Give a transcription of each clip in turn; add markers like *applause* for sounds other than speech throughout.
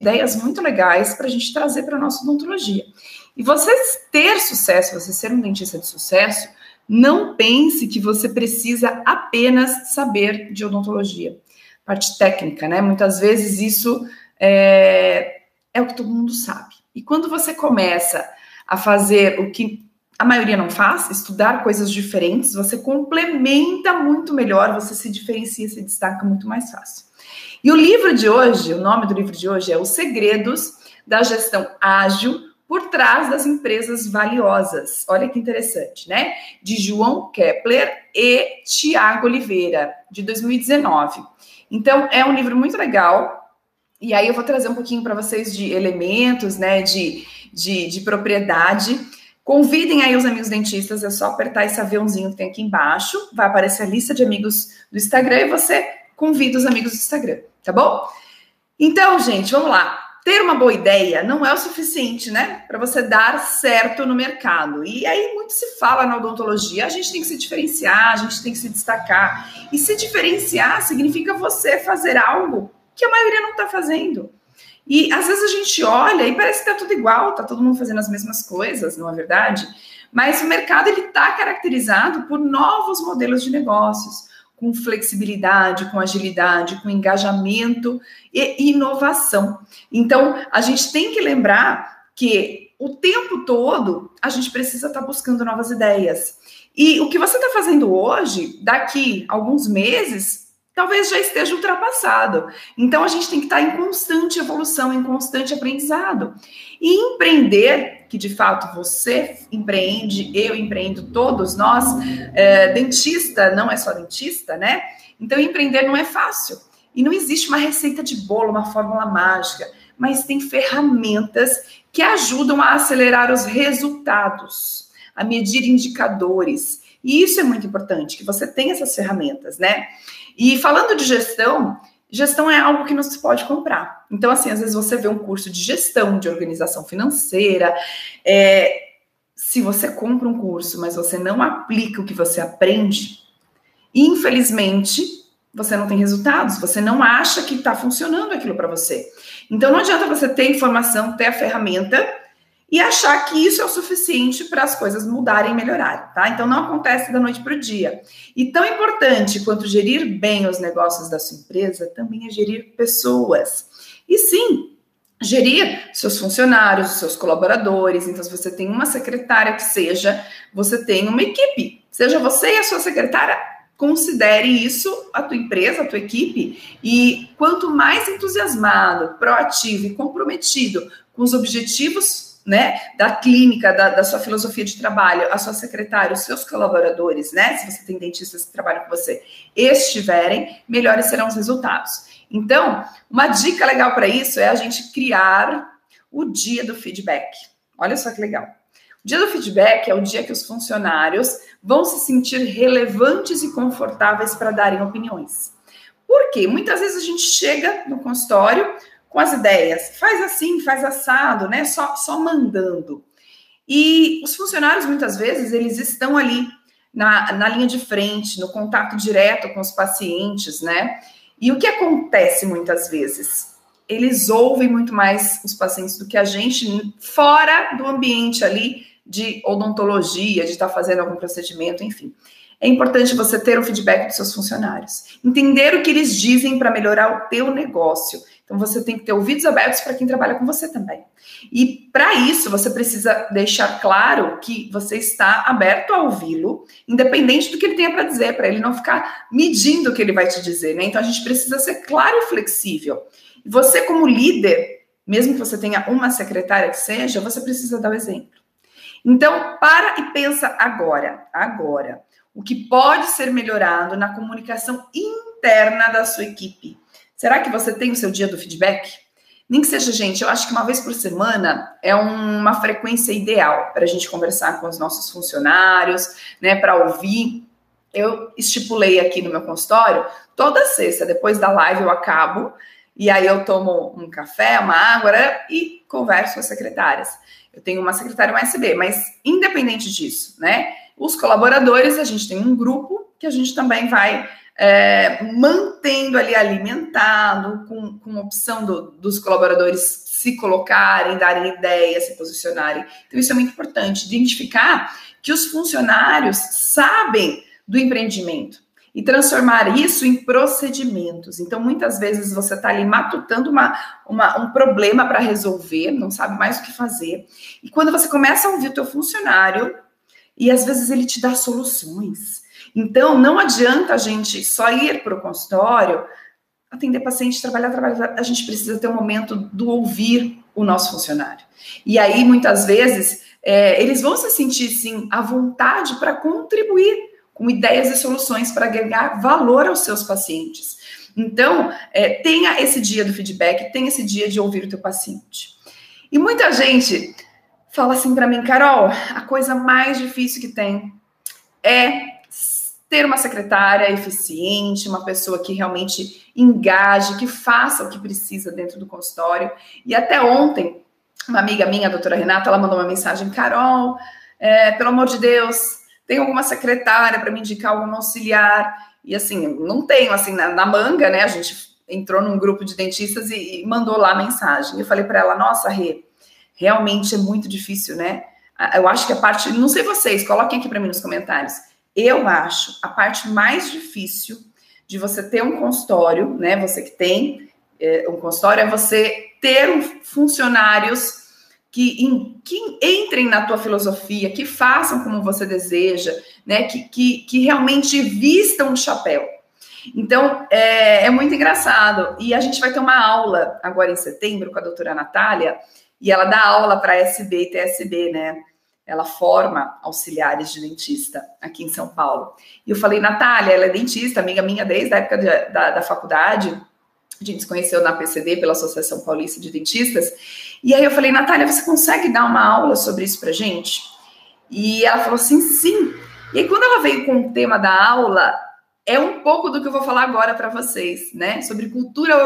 ideias muito legais para a gente trazer para a nossa odontologia. E você ter sucesso, você ser um dentista de sucesso, não pense que você precisa apenas saber de odontologia, parte técnica, né? Muitas vezes isso é, é o que todo mundo sabe. E quando você começa a fazer o que a maioria não faz, estudar coisas diferentes, você complementa muito melhor, você se diferencia, se destaca muito mais fácil. E o livro de hoje, o nome do livro de hoje é Os Segredos da Gestão Ágil por trás das empresas valiosas. Olha que interessante, né? De João Kepler e Tiago Oliveira, de 2019. Então, é um livro muito legal. E aí eu vou trazer um pouquinho para vocês de elementos, né, de, de, de propriedade. Convidem aí os amigos dentistas, é só apertar esse aviãozinho que tem aqui embaixo, vai aparecer a lista de amigos do Instagram e você convida os amigos do Instagram, tá bom? Então, gente, vamos lá. Ter uma boa ideia não é o suficiente, né, para você dar certo no mercado. E aí muito se fala na odontologia, a gente tem que se diferenciar, a gente tem que se destacar. E se diferenciar significa você fazer algo que a maioria não está fazendo. E às vezes a gente olha e parece que está tudo igual, está todo mundo fazendo as mesmas coisas, não é verdade? Mas o mercado ele está caracterizado por novos modelos de negócios com flexibilidade, com agilidade, com engajamento e inovação. Então, a gente tem que lembrar que o tempo todo a gente precisa estar buscando novas ideias. E o que você está fazendo hoje, daqui alguns meses, talvez já esteja ultrapassado. Então, a gente tem que estar em constante evolução, em constante aprendizado. E empreender, que de fato você empreende, eu empreendo, todos nós, é, dentista não é só dentista, né? Então, empreender não é fácil. E não existe uma receita de bolo, uma fórmula mágica, mas tem ferramentas que ajudam a acelerar os resultados, a medir indicadores. E isso é muito importante, que você tenha essas ferramentas, né? E falando de gestão, Gestão é algo que não se pode comprar. Então, assim, às vezes você vê um curso de gestão, de organização financeira. É, se você compra um curso, mas você não aplica o que você aprende, infelizmente, você não tem resultados, você não acha que está funcionando aquilo para você. Então, não adianta você ter informação, ter a ferramenta e achar que isso é o suficiente para as coisas mudarem e melhorarem, tá? Então não acontece da noite para o dia. E tão importante quanto gerir bem os negócios da sua empresa também é gerir pessoas. E sim, gerir seus funcionários, seus colaboradores. Então, se você tem uma secretária que seja, você tem uma equipe. Seja você e a sua secretária, considere isso a tua empresa, a tua equipe. E quanto mais entusiasmado, proativo e comprometido com os objetivos né, da clínica, da, da, sua filosofia de trabalho, a sua secretária, os seus colaboradores, né, se você tem dentistas que trabalham com você, estiverem, melhores serão os resultados. Então, uma dica legal para isso é a gente criar o dia do feedback. Olha só que legal. O dia do feedback é o dia que os funcionários vão se sentir relevantes e confortáveis para darem opiniões. Por quê? Muitas vezes a gente chega no consultório, com as ideias. Faz assim, faz assado, né? Só, só mandando. E os funcionários, muitas vezes, eles estão ali na, na linha de frente, no contato direto com os pacientes, né? E o que acontece muitas vezes? Eles ouvem muito mais os pacientes do que a gente fora do ambiente ali de odontologia, de estar fazendo algum procedimento, enfim. É importante você ter o feedback dos seus funcionários, entender o que eles dizem para melhorar o teu negócio então você tem que ter ouvidos abertos para quem trabalha com você também. E para isso você precisa deixar claro que você está aberto a ouvi-lo, independente do que ele tenha para dizer, para ele não ficar medindo o que ele vai te dizer, né? Então a gente precisa ser claro e flexível. E você como líder, mesmo que você tenha uma secretária que seja, você precisa dar o exemplo. Então, para e pensa agora, agora, o que pode ser melhorado na comunicação interna da sua equipe Será que você tem o seu dia do feedback? Nem que seja, gente, eu acho que uma vez por semana é uma frequência ideal para a gente conversar com os nossos funcionários, né, para ouvir. Eu estipulei aqui no meu consultório, toda sexta, depois da live eu acabo, e aí eu tomo um café, uma água né, e converso com as secretárias. Eu tenho uma secretária USB, mas independente disso, né, os colaboradores, a gente tem um grupo que a gente também vai é, mantendo ali alimentado, com, com opção do, dos colaboradores se colocarem, darem ideias, se posicionarem. Então, isso é muito importante, identificar que os funcionários sabem do empreendimento e transformar isso em procedimentos. Então, muitas vezes você está ali matutando uma, uma um problema para resolver, não sabe mais o que fazer. E quando você começa a ouvir o teu funcionário, e às vezes ele te dá soluções. Então, não adianta a gente só ir para o consultório atender paciente, trabalhar, trabalhar, a gente precisa ter um momento do ouvir o nosso funcionário. E aí, muitas vezes, é, eles vão se sentir, sim, à vontade para contribuir com ideias e soluções para agregar valor aos seus pacientes. Então, é, tenha esse dia do feedback, tenha esse dia de ouvir o teu paciente. E muita gente fala assim para mim, Carol, a coisa mais difícil que tem é ter uma secretária eficiente, uma pessoa que realmente engaje, que faça o que precisa dentro do consultório. E até ontem, uma amiga minha, a doutora Renata, ela mandou uma mensagem: Carol, é, pelo amor de Deus, tem alguma secretária para me indicar algum auxiliar? E assim, não tenho, assim, na, na, manga, né? A gente entrou num grupo de dentistas e, e mandou lá a mensagem. Eu falei para ela: Nossa, Rê, realmente é muito difícil, né? Eu acho que a parte, não sei vocês, coloquem aqui para mim nos comentários eu acho a parte mais difícil de você ter um consultório, né? Você que tem é, um consultório, é você ter funcionários que, que, entrem na tua filosofia, que façam como você deseja, né? Que, que, que realmente vistam o chapéu. Então, é, é, muito engraçado. E a gente vai ter uma aula agora em setembro com a doutora Natália, e ela dá aula para SB e TSB, né? ela forma auxiliares de dentista aqui em São Paulo. E eu falei, Natália, ela é dentista, amiga minha desde a época de, da, da faculdade. A gente se conheceu na PCD, pela Associação Paulista de Dentistas. E aí eu falei, Natália, você consegue dar uma aula sobre isso pra gente? E ela falou assim, sim. E aí quando ela veio com o tema da aula, é um pouco do que eu vou falar agora para vocês, né? Sobre cultura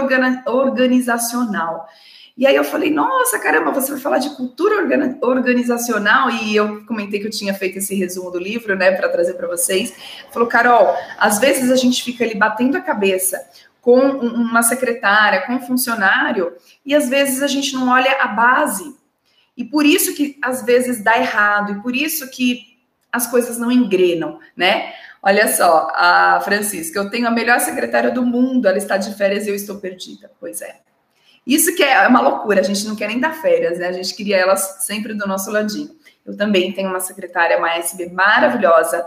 organizacional. E aí eu falei, nossa, caramba, você vai falar de cultura organizacional e eu comentei que eu tinha feito esse resumo do livro, né, para trazer para vocês. Falou, Carol, às vezes a gente fica ali batendo a cabeça com uma secretária, com um funcionário, e às vezes a gente não olha a base. E por isso que às vezes dá errado, e por isso que as coisas não engrenam, né? Olha só, a Francisca, eu tenho a melhor secretária do mundo, ela está de férias e eu estou perdida. Pois é. Isso que é uma loucura, a gente não quer nem dar férias, né? A gente queria elas sempre do nosso ladinho. Eu também tenho uma secretária, uma SB maravilhosa,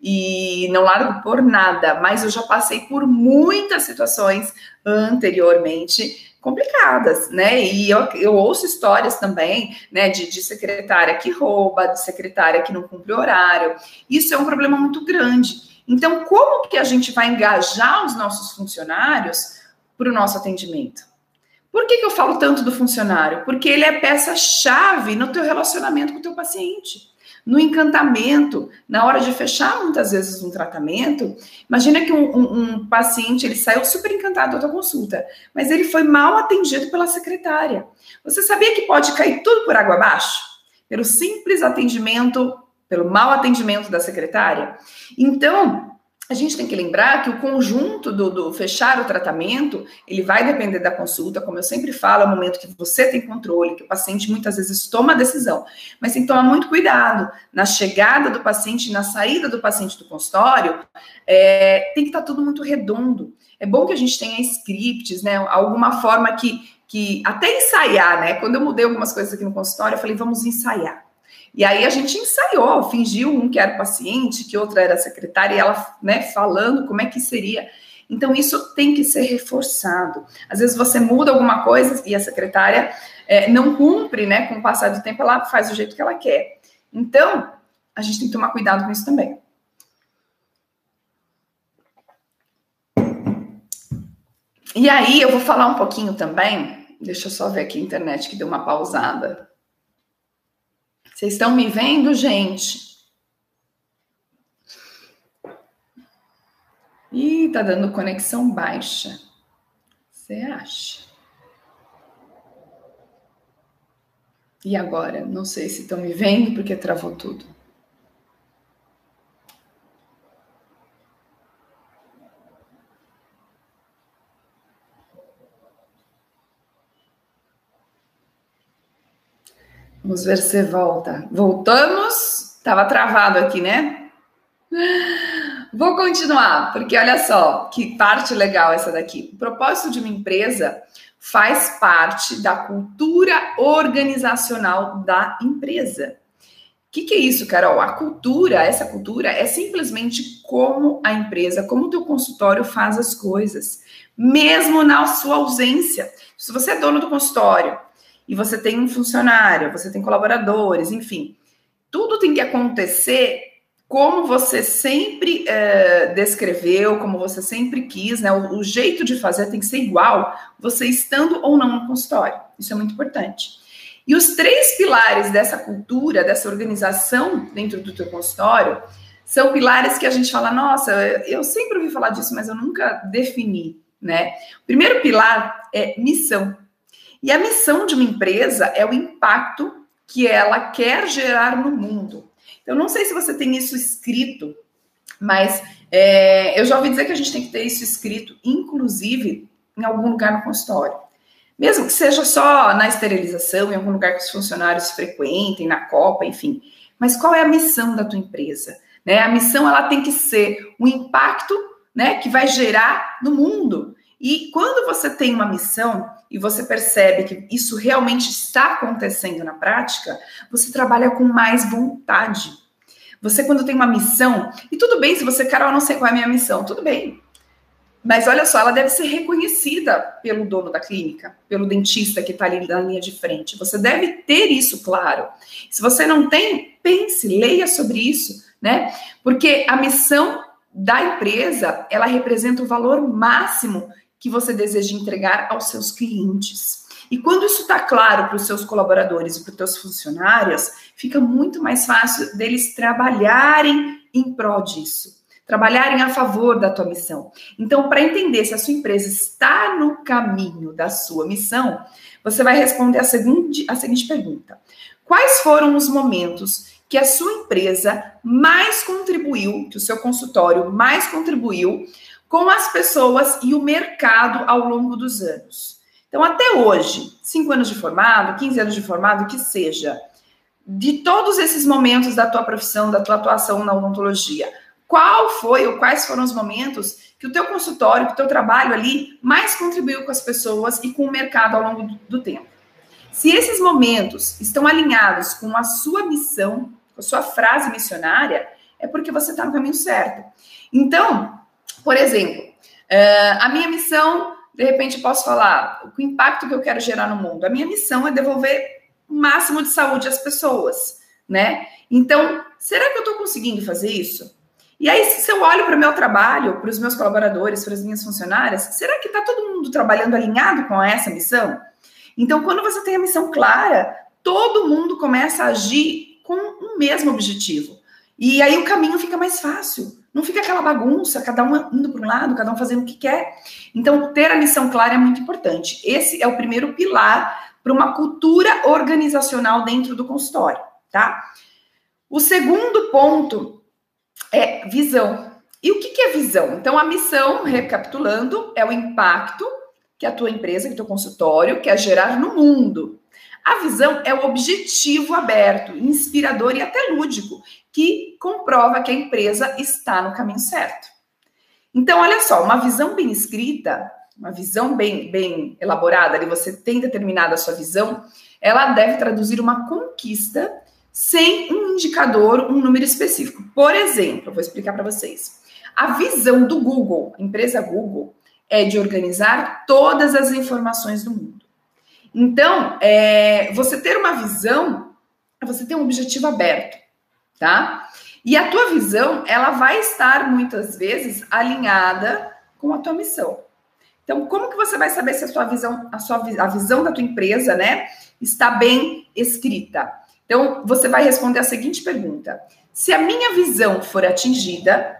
e não largo por nada, mas eu já passei por muitas situações anteriormente complicadas, né? E eu, eu ouço histórias também, né, de, de secretária que rouba, de secretária que não cumpre horário. Isso é um problema muito grande. Então, como que a gente vai engajar os nossos funcionários para o nosso atendimento? Por que, que eu falo tanto do funcionário? Porque ele é peça-chave no teu relacionamento com o teu paciente, no encantamento, na hora de fechar muitas vezes um tratamento. Imagina que um, um, um paciente ele saiu super encantado da tua consulta, mas ele foi mal atendido pela secretária. Você sabia que pode cair tudo por água abaixo? Pelo simples atendimento, pelo mau atendimento da secretária? Então, a gente tem que lembrar que o conjunto do, do, fechar o tratamento, ele vai depender da consulta, como eu sempre falo, é o momento que você tem controle, que o paciente muitas vezes toma a decisão, mas tem que tomar muito cuidado. Na chegada do paciente, na saída do paciente do consultório, é, tem que estar tudo muito redondo. É bom que a gente tenha scripts, né, alguma forma que, que até ensaiar, né, quando eu mudei algumas coisas aqui no consultório, eu falei, vamos ensaiar. E aí a gente ensaiou, fingiu um que era paciente, que outra era secretária, e ela, né, falando como é que seria. Então, isso tem que ser reforçado. Às vezes você muda alguma coisa e a secretária é, não cumpre, né? Com o passar do tempo, ela faz do jeito que ela quer. Então, a gente tem que tomar cuidado com isso também. E aí, eu vou falar um pouquinho também. Deixa eu só ver aqui a internet que deu uma pausada. Vocês estão me vendo, gente? Ih, tá dando conexão baixa. Você acha? E agora? Não sei se estão me vendo porque travou tudo. Vamos ver se volta. Voltamos. Estava travado aqui, né? Vou continuar, porque olha só que parte legal essa daqui. O propósito de uma empresa faz parte da cultura organizacional da empresa. O que, que, é isso, Carol? A cultura, essa cultura é simplesmente como a empresa, como o teu consultório faz as coisas, mesmo na sua ausência. Se você é dono do consultório e você tem um funcionário, você tem colaboradores, enfim, tudo tem que acontecer como você sempre é, descreveu, como você sempre quis, né? O, o, jeito de fazer tem que ser igual, você estando ou não no consultório. Isso é muito importante. E os três pilares dessa cultura, dessa organização dentro do teu consultório, são pilares que a gente fala, nossa, eu sempre ouvi falar disso, mas eu nunca defini, né? O primeiro pilar é missão. E a missão de uma empresa é o impacto que ela quer gerar no mundo. Eu não sei se você tem isso escrito, mas é, eu já ouvi dizer que a gente tem que ter isso escrito, inclusive em algum lugar no consultório. Mesmo que seja só na esterilização, em algum lugar que os funcionários frequentem, na Copa, enfim. Mas qual é a missão da tua empresa? Né? A missão ela tem que ser o impacto né, que vai gerar no mundo. E quando você tem uma missão e você percebe que isso realmente está acontecendo na prática, você trabalha com mais vontade. Você, quando tem uma missão, e tudo bem se você, Carol, não sei qual é a minha missão, tudo bem. Mas olha só, ela deve ser reconhecida pelo dono da clínica, pelo dentista que está ali na linha de frente. Você deve ter isso claro. Se você não tem, pense, leia sobre isso, né? Porque a missão da empresa, ela representa o valor máximo que você deseja entregar aos seus clientes. E quando isso está claro para os seus colaboradores e para os seus funcionários, fica muito mais fácil deles trabalharem em prol disso, trabalharem a favor da tua missão. Então, para entender se a sua empresa está no caminho da sua missão, você vai responder a seguinte, a seguinte pergunta: Quais foram os momentos que a sua empresa mais contribuiu, que o seu consultório mais contribuiu com as pessoas e o mercado ao longo dos anos. Então, até hoje, cinco anos de formado, 15 anos de formado, que seja, de todos esses momentos da tua profissão, da tua atuação na odontologia, qual foi ou quais foram os momentos que o teu consultório, que o teu trabalho ali mais contribuiu com as pessoas e com o mercado ao longo do, do tempo? Se esses momentos estão alinhados com a sua missão, com a sua frase missionária, é porque você está no caminho certo. Então, por exemplo, uh, a minha missão, de repente, posso falar o impacto que eu quero gerar no mundo. A minha missão é devolver o máximo de saúde às pessoas, né? Então, será que eu estou conseguindo fazer isso? E aí, se eu olho para o meu trabalho, para os meus colaboradores, para as minhas funcionárias, será que está todo mundo trabalhando alinhado com essa missão? Então, quando você tem a missão clara, todo mundo começa a agir com o mesmo objetivo. E aí o caminho fica mais fácil. Não fica aquela bagunça, cada um indo para um lado, cada um fazendo o que quer. Então, ter a missão clara é muito importante. Esse é o primeiro pilar para uma cultura organizacional dentro do consultório, tá? O segundo ponto é visão. E o que, é visão? Então, a missão, recapitulando, é o impacto que a tua empresa, que o teu consultório quer gerar no mundo. A visão é o objetivo aberto, inspirador e até lúdico, que comprova que a empresa está no caminho certo. Então, olha só, uma visão bem escrita, uma visão bem, bem elaborada, ali você tem determinada a sua visão, ela deve traduzir uma conquista sem um indicador, um número específico. Por exemplo, vou explicar para vocês. A visão do Google, empresa Google, é de organizar todas as informações do mundo. Então, é, você ter uma visão é você ter um objetivo aberto tá? E a tua visão, ela vai estar muitas vezes alinhada com a tua missão. Então, como que você vai saber se a sua visão, a sua a visão da tua empresa, né, está bem escrita? Então, você vai responder a seguinte pergunta: se a minha visão for atingida,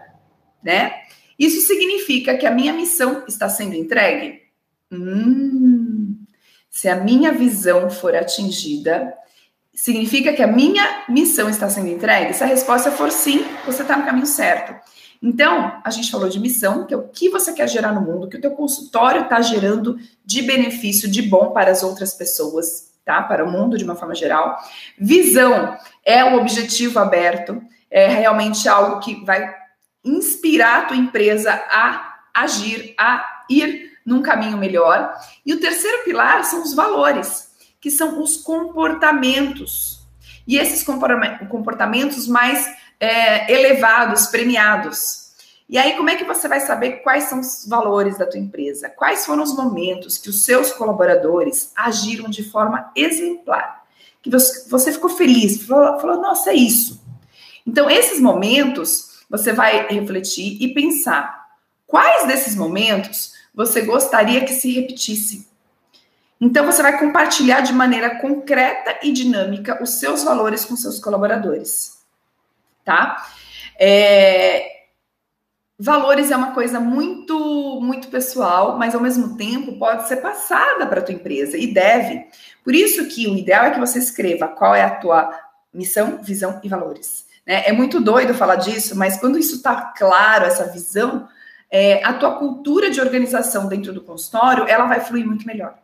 né, isso significa que a minha missão está sendo entregue? Hum, se a minha visão for atingida, Significa que a minha missão está sendo entregue? Se a resposta for sim, você está no caminho certo. Então, a gente falou de missão, que é o que você quer gerar no mundo, que o teu consultório está gerando de benefício, de bom para as outras pessoas, tá? Para o mundo de uma forma geral. Visão é o objetivo aberto, é realmente algo que vai inspirar a tua empresa a agir, a ir num caminho melhor. E o terceiro pilar são os valores, que são os comportamentos. E esses comportamentos mais é, elevados, premiados. E aí, como é que você vai saber quais são os valores da tua empresa? Quais foram os momentos que os seus colaboradores agiram de forma exemplar? Que você ficou feliz, falou, falou nossa, é isso. Então, esses momentos, você vai refletir e pensar quais desses momentos você gostaria que se repetissem. Então, você vai compartilhar de maneira concreta e dinâmica os seus valores com seus colaboradores, tá? É, Valores é uma coisa muito, muito pessoal, mas ao mesmo tempo pode ser passada para a tua empresa e deve. Por isso que o ideal é que você escreva qual é a tua missão, visão e valores. Né? É muito doido falar disso, mas quando isso está claro, essa visão, é, a tua cultura de organização dentro do consultório, ela vai fluir muito melhor.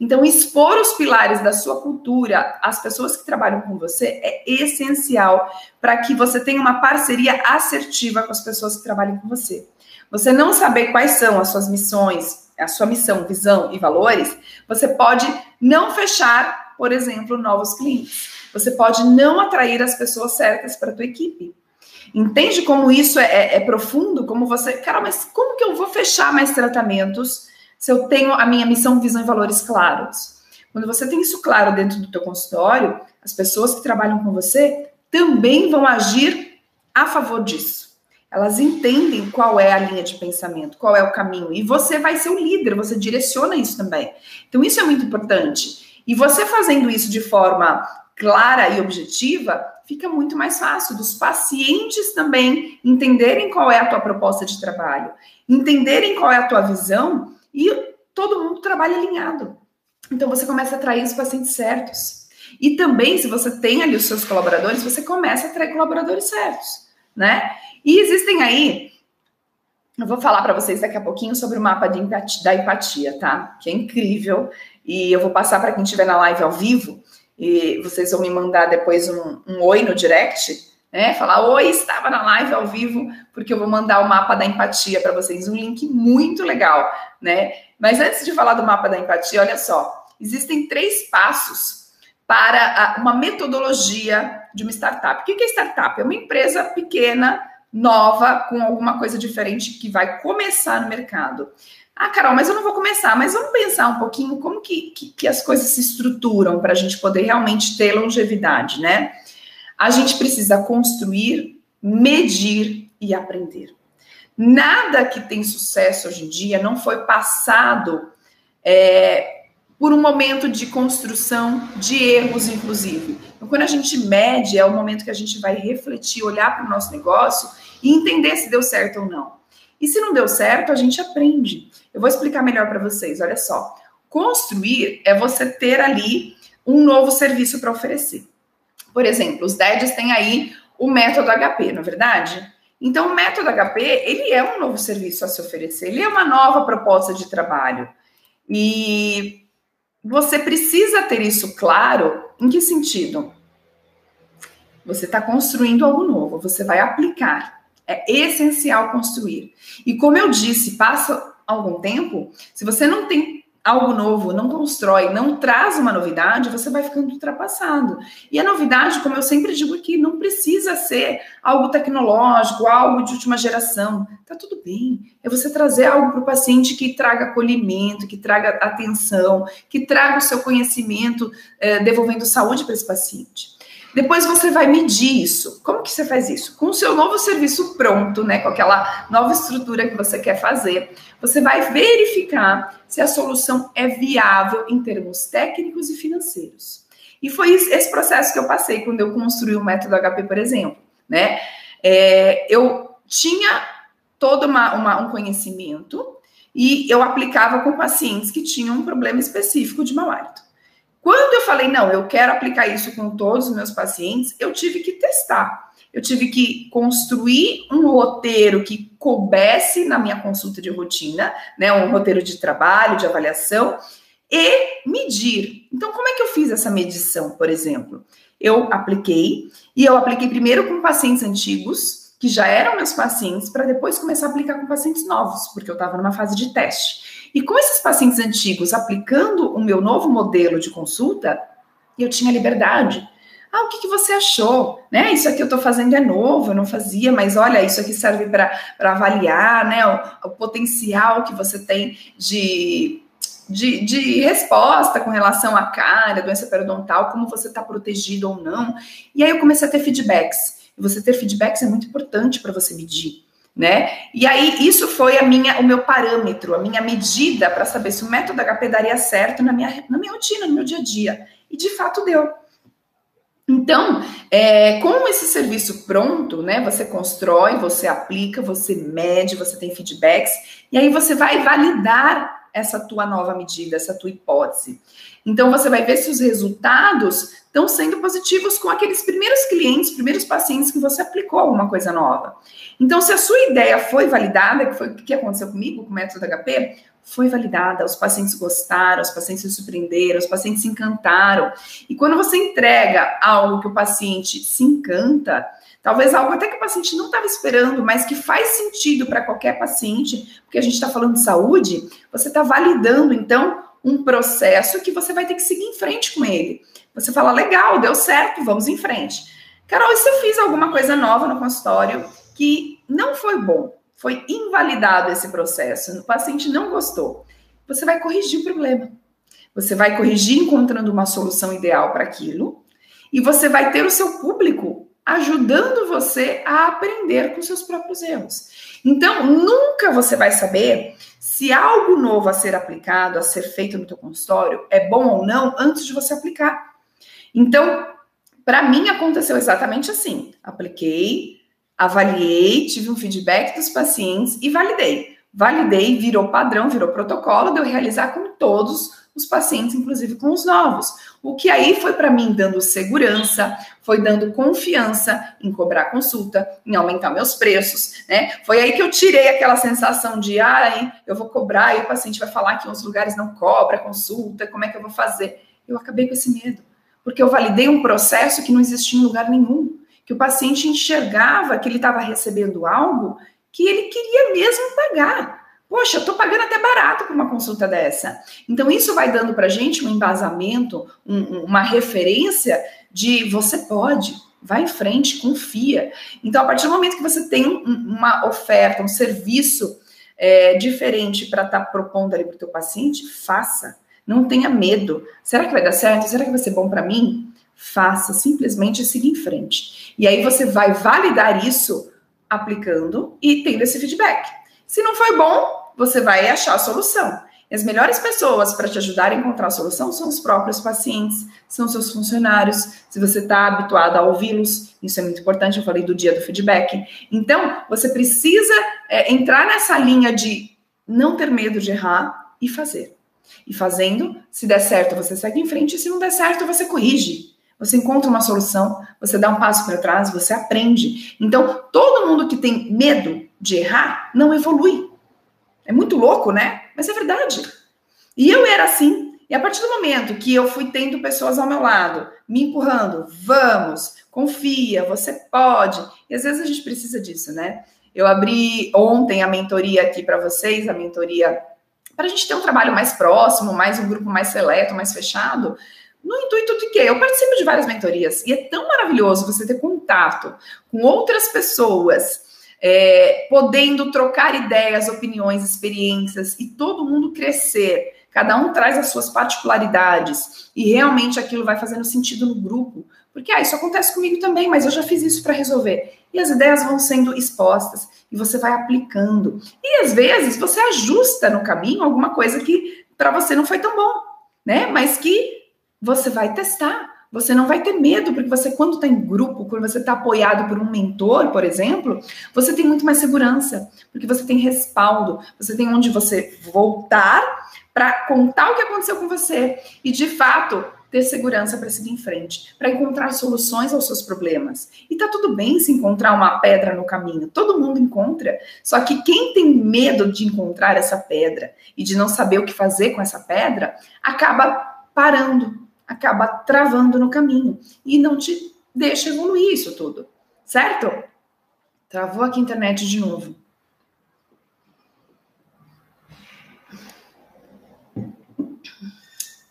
Então, expor os pilares da sua cultura às pessoas que trabalham com você é essencial para que você tenha uma parceria assertiva com as pessoas que trabalham com você. Você não saber quais são as suas missões, a sua missão, visão e valores, você pode não fechar, por exemplo, novos clientes. Você pode não atrair as pessoas certas para a tua equipe. Entende como isso é, é, é profundo? Como você, cara, mas como que eu vou fechar mais tratamentos? se eu tenho a minha missão, visão e valores claros. Quando você tem isso claro dentro do teu consultório, as pessoas que trabalham com você também vão agir a favor disso. Elas entendem qual é a linha de pensamento, qual é o caminho, e você vai ser o líder, você direciona isso também. Então, isso é muito importante. E você fazendo isso de forma clara e objetiva, fica muito mais fácil dos pacientes também entenderem qual é a tua proposta de trabalho, entenderem qual é a tua visão e todo mundo trabalha alinhado. Então você começa a atrair os pacientes certos. E também, se você tem ali os seus colaboradores, você começa a atrair colaboradores certos, né? E existem aí, eu vou falar para vocês daqui a pouquinho sobre o mapa empatia, da empatia, tá? Que é incrível. E eu vou passar para quem estiver na live ao vivo, e vocês vão me mandar depois um, um oi no direct né? Falar, oi, estava na live ao vivo, porque eu vou mandar o mapa da empatia para vocês, um link muito legal, né? Mas antes de falar do mapa da empatia, olha só, existem três passos para uma metodologia de uma startup. O que é startup? É uma empresa pequena, nova, com alguma coisa diferente que vai começar no mercado. Ah, Carol, mas eu não vou começar, mas vamos pensar um pouquinho como que, que, que as coisas se estruturam para a gente poder realmente ter longevidade, né? A gente precisa construir, medir e aprender. Nada que tem sucesso hoje em dia não foi passado é, por um momento de construção de erros, inclusive. Então, quando a gente mede, é o momento que a gente vai refletir, olhar para o nosso negócio e entender se deu certo ou não. E se não deu certo, a gente aprende. Eu vou explicar melhor para vocês. Olha só. Construir é você ter ali um novo serviço para oferecer. Por exemplo, os DEDs têm aí o método HP, não é verdade? Então, o método HP, ele é um novo serviço a se oferecer, ele é uma nova proposta de trabalho. E você precisa ter isso claro. Em que sentido? Você está construindo algo novo, você vai aplicar. É essencial construir. E como eu disse, passa algum tempo, se você não tem algo novo, não constrói, não traz uma novidade, você vai ficando ultrapassado. E a novidade, como eu sempre digo aqui, não precisa ser algo tecnológico, algo de última geração. Tá tudo bem. É você trazer algo para o paciente que traga acolhimento, que traga atenção, que traga o seu conhecimento, eh, devolvendo saúde para esse paciente. Depois você vai medir isso. Como que você faz isso? Com o seu novo serviço pronto, né? Com aquela nova estrutura que você quer fazer, você vai verificar se a solução é viável em termos técnicos e financeiros. E foi esse processo que eu passei quando eu construí o método HP, por exemplo, né? É, eu tinha todo uma, uma, um conhecimento e eu aplicava com pacientes que tinham um problema específico de mau hálito. Quando eu falei, não, eu quero aplicar isso com todos os meus pacientes, eu tive que testar. Eu tive que construir um roteiro que coubesse na minha consulta de rotina, né? Um roteiro de trabalho, de avaliação, e medir. Então, como é que eu fiz essa medição, por exemplo? Eu apliquei, e eu apliquei primeiro com pacientes antigos, que já eram meus pacientes, para depois começar a aplicar com pacientes novos, porque eu estava numa fase de teste. E com esses pacientes antigos aplicando o meu novo modelo de consulta, eu tinha liberdade. Ah, o que, que você achou? Né? Isso aqui eu estou fazendo é novo, eu não fazia, mas olha, isso aqui serve para avaliar né, o, o potencial que você tem de de, de, resposta com relação à cara, doença periodontal, como você está protegido ou não. E aí eu comecei a ter feedbacks. E você ter feedbacks é muito importante para você medir, né? E aí isso foi a minha, o meu parâmetro, a minha medida para saber se o método HP daria certo na minha, na minha rotina, no meu dia a dia. E de fato deu. Então, é, com esse serviço pronto, né, você constrói, você aplica, você mede, você tem feedbacks, e aí você vai validar essa tua nova medida, essa tua hipótese. Então, você vai ver se os resultados estão sendo positivos com aqueles primeiros clientes, primeiros pacientes que você aplicou alguma coisa nova. Então, se a sua ideia foi validada, que foi o que aconteceu comigo com o método HP, foi validada, os pacientes gostaram, os pacientes se surpreenderam, os pacientes se encantaram. E quando você entrega algo que o paciente se encanta, talvez algo até que o paciente não estava esperando, mas que faz sentido para qualquer paciente, porque a gente está falando de saúde, você está validando, então, um processo que você vai ter que seguir em frente com ele. Você fala, legal, deu certo, vamos em frente. Carol, e se eu fiz alguma coisa nova no consultório que não foi bom? Foi invalidado esse processo, o paciente não gostou, você vai corrigir o problema. Você vai corrigir encontrando uma solução ideal para aquilo, e você vai ter o seu público ajudando você a aprender com seus próprios erros. Então, nunca você vai saber se algo novo a ser aplicado, a ser feito no teu consultório é bom ou não antes de você aplicar. Então, para mim aconteceu exatamente assim. Apliquei, avaliei, tive um feedback dos pacientes e validei. Validei, virou padrão, virou protocolo de eu realizar com todos os pacientes, inclusive com os novos. O que aí foi para mim dando segurança, foi dando confiança em cobrar consulta, em aumentar meus preços, né? Foi aí que eu tirei aquela sensação de, ai, eu vou cobrar e o paciente vai falar que outros lugares não cobra consulta, como é que eu vou fazer? Eu acabei com esse medo, porque eu validei um processo que não existia em lugar nenhum que o paciente enxergava que ele estava recebendo algo que ele queria mesmo pagar. Poxa, eu estou pagando até barato por uma consulta dessa. Então, isso vai dando para a gente um embasamento, um, uma referência de você pode, vai em frente, confia. Então, a partir do momento que você tem um, uma oferta, um serviço é, diferente para estar tá propondo ali para o teu paciente, faça. Não tenha medo. Será que vai dar certo? Será que vai ser bom para mim? Faça, simplesmente siga em frente. E aí você vai validar isso aplicando e tendo esse feedback. Se não foi bom, você vai achar a solução. E as melhores pessoas para te ajudar a encontrar a solução são os próprios pacientes, são seus funcionários. Se você está habituado a ouvi-los, isso é muito importante. Eu falei do dia do feedback. Então, você precisa é, entrar nessa linha de não ter medo de errar e fazer. E fazendo, se der certo, você segue em frente, e se não der certo, você corrige. Você encontra uma solução, você dá um passo para trás, você aprende. Então, todo mundo que tem medo de errar não evolui. É muito louco, né? Mas é verdade. E eu era assim. E a partir do momento que eu fui tendo pessoas ao meu lado, me empurrando, vamos, confia, você pode. E às vezes a gente precisa disso, né? Eu abri ontem a mentoria aqui para vocês, a mentoria para a gente ter um trabalho mais próximo, mais um grupo mais seleto, mais fechado, no intuito de quê? Eu participo de várias mentorias e é tão maravilhoso você ter contato com outras pessoas, é, podendo trocar ideias, opiniões, experiências e todo mundo crescer. Cada um traz as suas particularidades e realmente aquilo vai fazendo sentido no grupo. Porque ah, isso acontece comigo também, mas eu já fiz isso para resolver. E as ideias vão sendo expostas e você vai aplicando. E às vezes você ajusta no caminho alguma coisa que para você não foi tão bom, né? Mas que você vai testar. Você não vai ter medo, porque você, quando está em grupo, quando você está apoiado por um mentor, por exemplo, você tem muito mais segurança, porque você tem respaldo, você tem onde você voltar para contar o que aconteceu com você e, de fato, ter segurança para seguir em frente, para encontrar soluções aos seus problemas. E tá tudo bem se encontrar uma pedra no caminho, todo mundo encontra. Só que quem tem medo de encontrar essa pedra e de não saber o que fazer com essa pedra, acaba parando, acaba travando no caminho e não te deixa evoluir isso tudo, certo? Travou aqui a internet de novo.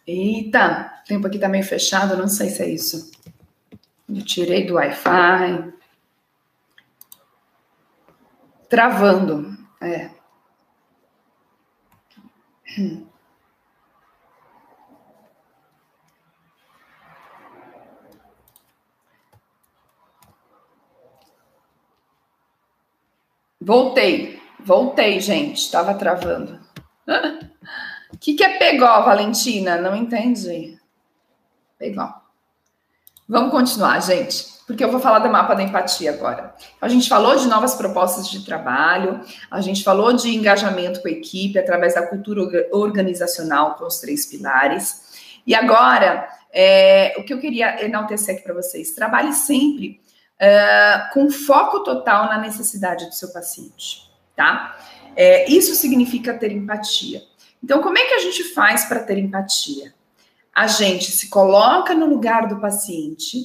Eita, o tempo aqui tá meio fechado, não sei se é isso. Eu tirei do Wi-Fi. Travando, é. Voltei, voltei, gente. Estava travando. O *laughs* que, que é pegó, Valentina? Não entendi. Pegó. Vamos continuar, gente, porque eu vou falar do mapa da empatia agora. A gente falou de novas propostas de trabalho, a gente falou de engajamento com a equipe através da cultura organizacional com os três pilares. E agora, é, o que eu queria enaltecer aqui para vocês: trabalhe sempre uh, com foco total na necessidade do seu paciente, tá? É, isso significa ter empatia. Então, como é que a gente faz para ter empatia? A gente se coloca no lugar do paciente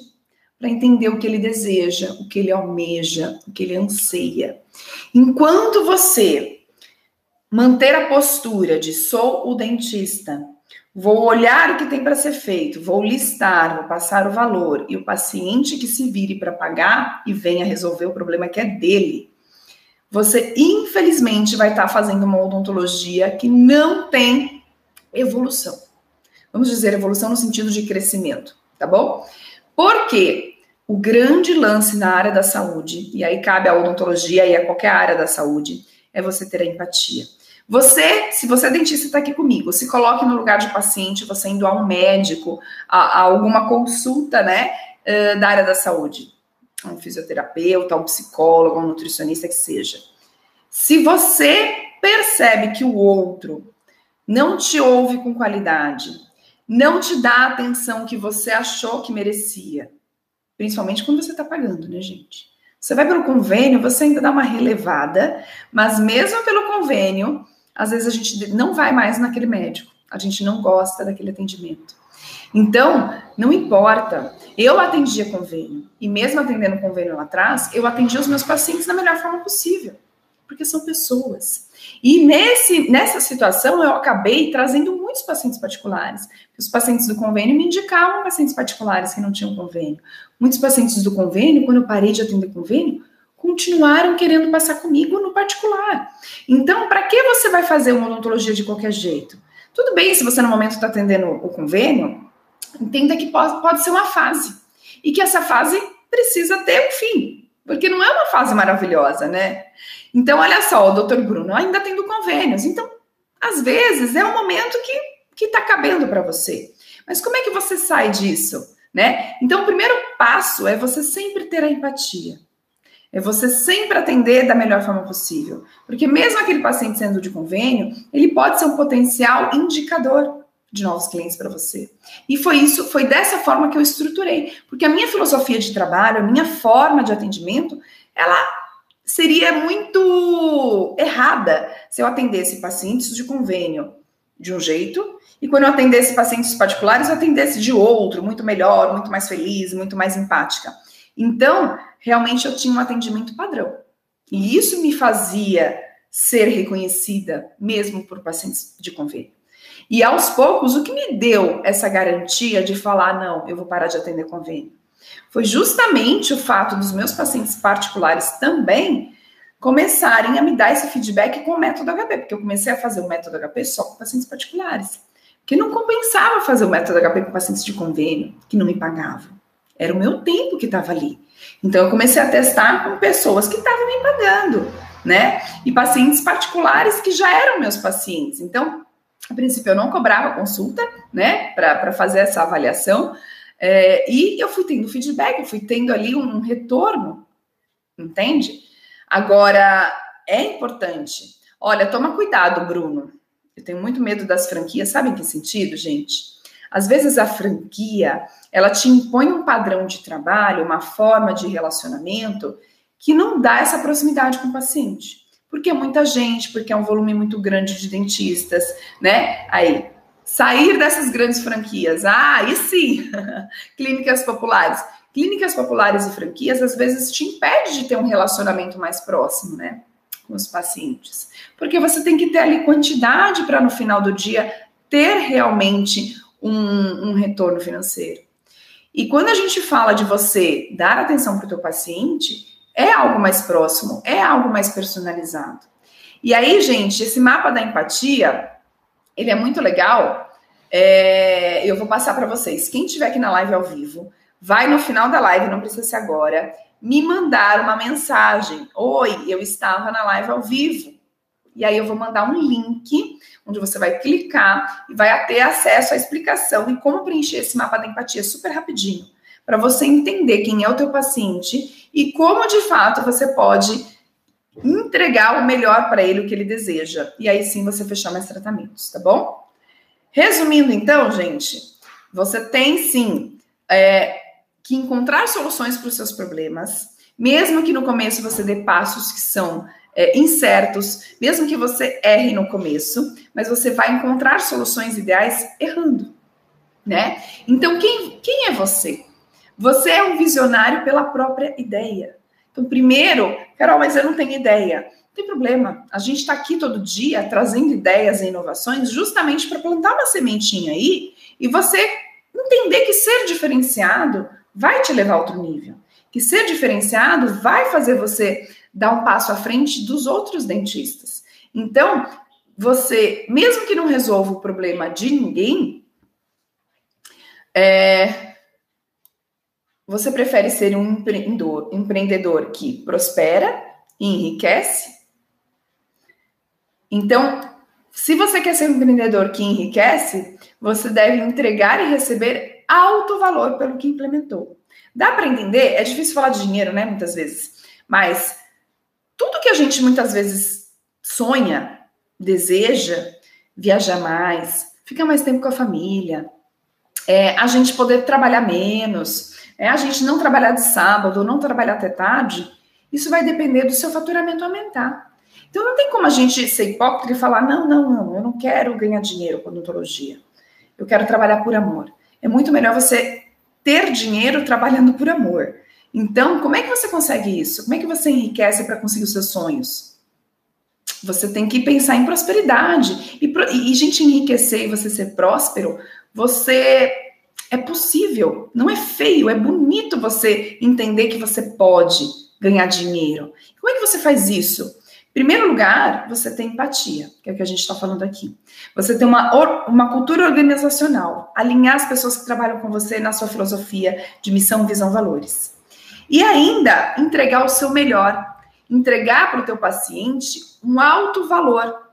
para entender o que ele deseja, o que ele almeja, o que ele anseia. Enquanto você manter a postura de sou o dentista, vou olhar o que tem para ser feito, vou listar, vou passar o valor e o paciente que se vire para pagar e venha resolver o problema que é dele. Você infelizmente vai estar tá fazendo uma odontologia que não tem evolução. Vamos dizer evolução no sentido de crescimento, tá bom? Porque o grande lance na área da saúde, e aí cabe a odontologia e a qualquer área da saúde, é você ter a empatia. Você, se você é dentista está aqui comigo, se coloque no lugar de paciente, você indo a um médico, a, a alguma consulta, né, uh, da área da saúde, um fisioterapeuta, um psicólogo, um nutricionista que seja. Se você percebe que o outro não te ouve com qualidade, não te dá a atenção que você achou que merecia. Principalmente quando você está pagando, né, gente? Você vai pelo convênio, você ainda dá uma relevada, mas mesmo pelo convênio, às vezes a gente não vai mais naquele médico. A gente não gosta daquele atendimento. Então, não importa. Eu atendia convênio. E mesmo atendendo convênio lá atrás, eu atendia os meus pacientes da melhor forma possível. Porque são pessoas. E nesse, nessa situação, eu acabei trazendo muitos pacientes particulares. Os pacientes do convênio me indicavam pacientes particulares que não tinham convênio. Muitos pacientes do convênio, quando eu parei de atender convênio, continuaram querendo passar comigo no particular. Então, para que você vai fazer uma odontologia de qualquer jeito? Tudo bem se você no momento está atendendo o convênio, entenda que pode, pode ser uma fase. E que essa fase precisa ter um fim. Porque não é uma fase maravilhosa, né? Então, olha só, o doutor Bruno ainda tendo convênios. Então, às vezes, é um momento que está cabendo para você. Mas como é que você sai disso? Né? Então, o primeiro passo é você sempre ter a empatia. É você sempre atender da melhor forma possível. Porque mesmo aquele paciente sendo de convênio, ele pode ser um potencial indicador de novos clientes para você. E foi isso, foi dessa forma que eu estruturei. Porque a minha filosofia de trabalho, a minha forma de atendimento, ela seria muito errada se eu atendesse pacientes de convênio de um jeito e quando eu atendesse pacientes particulares eu atendesse de outro, muito melhor, muito mais feliz, muito mais empática. Então, realmente eu tinha um atendimento padrão. E isso me fazia ser reconhecida mesmo por pacientes de convênio. E aos poucos, o que me deu essa garantia de falar, não, eu vou parar de atender convênio? foi justamente o fato dos meus pacientes particulares também começarem a me dar esse feedback com o método HP, porque eu comecei a fazer o método HP só com pacientes particulares, que não compensava fazer o método HP com pacientes de convênio, que não me pagavam. Era o meu tempo que estava ali. Então eu comecei a testar com pessoas que estavam me pagando, né? E pacientes particulares que já eram meus pacientes. Então, a princípio eu não cobrava consulta, né, para fazer essa avaliação, é, e eu fui tendo feedback, eu fui tendo ali um retorno, entende? Agora, é importante. Olha, toma cuidado, Bruno. Eu tenho muito medo das franquias. Sabe em que sentido, gente? Às vezes a franquia, ela te impõe um padrão de trabalho, uma forma de relacionamento que não dá essa proximidade com o paciente. Porque é muita gente, porque é um volume muito grande de dentistas, né? Aí, sair dessas grandes franquias. Ah, e sim, *laughs* clínicas populares. Clínicas populares e franquias às vezes te impede de ter um relacionamento mais próximo, né, com os pacientes, porque você tem que ter ali quantidade para no final do dia ter realmente um, um retorno financeiro. E quando a gente fala de você dar atenção para o teu paciente, é algo mais próximo, é algo mais personalizado. E aí, gente, esse mapa da empatia, ele é muito legal. É, eu vou passar para vocês. Quem estiver aqui na live ao vivo, vai no final da live, não precisa ser agora, me mandar uma mensagem. Oi, eu estava na live ao vivo. E aí eu vou mandar um link onde você vai clicar e vai ter acesso à explicação e como preencher esse mapa da empatia super rapidinho, para você entender quem é o teu paciente e como de fato você pode entregar o melhor para ele o que ele deseja. E aí sim você fechar mais tratamentos, tá bom? Resumindo, então, gente, você tem sim é, que encontrar soluções para os seus problemas, mesmo que no começo você dê passos que são é, incertos, mesmo que você erre no começo, mas você vai encontrar soluções ideais errando, né? Então, quem, quem é você? Você é um visionário pela própria ideia. Então, primeiro, Carol, mas eu não tenho ideia. Não tem problema. A gente está aqui todo dia trazendo ideias e inovações justamente para plantar uma sementinha aí e você entender que ser diferenciado vai te levar a outro nível. Que ser diferenciado vai fazer você dar um passo à frente dos outros dentistas. Então, você, mesmo que não resolva o problema de ninguém, é, você prefere ser um empreendedor, empreendedor que prospera e enriquece? Então, se você quer ser um empreendedor que enriquece, você deve entregar e receber alto valor pelo que implementou. Dá para entender? É difícil falar de dinheiro, né? Muitas vezes. Mas tudo que a gente muitas vezes sonha, deseja, viajar mais, ficar mais tempo com a família, é, a gente poder trabalhar menos, é a gente não trabalhar de sábado, não trabalhar até tarde, isso vai depender do seu faturamento aumentar. Então não tem como a gente ser hipócrita e falar: não, não, não, eu não quero ganhar dinheiro com odontologia. Eu quero trabalhar por amor. É muito melhor você ter dinheiro trabalhando por amor. Então, como é que você consegue isso? Como é que você enriquece para conseguir os seus sonhos? Você tem que pensar em prosperidade. E, e, gente, enriquecer e você ser próspero, você é possível, não é feio, é bonito você entender que você pode ganhar dinheiro. Como é que você faz isso? Em primeiro lugar, você tem empatia, que é o que a gente está falando aqui. Você tem uma, uma cultura organizacional, alinhar as pessoas que trabalham com você na sua filosofia de missão, visão, valores. E ainda entregar o seu melhor, entregar para o teu paciente um alto valor